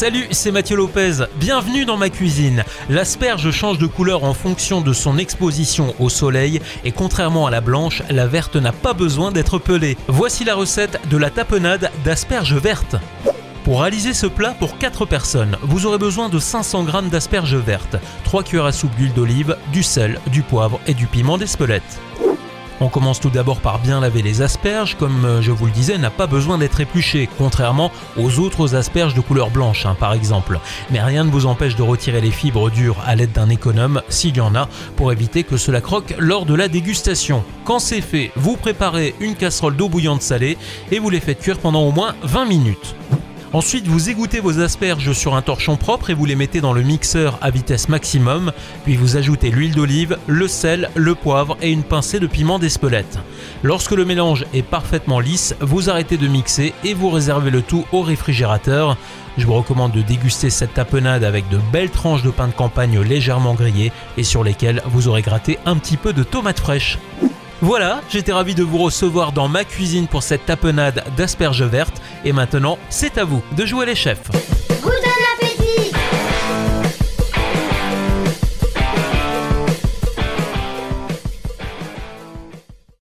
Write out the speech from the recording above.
Salut, c'est Mathieu Lopez. Bienvenue dans ma cuisine. L'asperge change de couleur en fonction de son exposition au soleil et contrairement à la blanche, la verte n'a pas besoin d'être pelée. Voici la recette de la tapenade d'asperges vertes. Pour réaliser ce plat pour 4 personnes, vous aurez besoin de 500 g d'asperges vertes, 3 cuillères à soupe d'huile d'olive, du sel, du poivre et du piment d'Espelette. On commence tout d'abord par bien laver les asperges, comme euh, je vous le disais, n'a pas besoin d'être épluché, contrairement aux autres asperges de couleur blanche hein, par exemple. Mais rien ne vous empêche de retirer les fibres dures à l'aide d'un économe, s'il y en a, pour éviter que cela croque lors de la dégustation. Quand c'est fait, vous préparez une casserole d'eau bouillante salée et vous les faites cuire pendant au moins 20 minutes. Ensuite, vous égouttez vos asperges sur un torchon propre et vous les mettez dans le mixeur à vitesse maximum. Puis vous ajoutez l'huile d'olive, le sel, le poivre et une pincée de piment d'Espelette. Lorsque le mélange est parfaitement lisse, vous arrêtez de mixer et vous réservez le tout au réfrigérateur. Je vous recommande de déguster cette tapenade avec de belles tranches de pain de campagne légèrement grillées et sur lesquelles vous aurez gratté un petit peu de tomates fraîches. Voilà, j'étais ravi de vous recevoir dans ma cuisine pour cette tapenade d'asperges vertes et maintenant c'est à vous de jouer les chefs.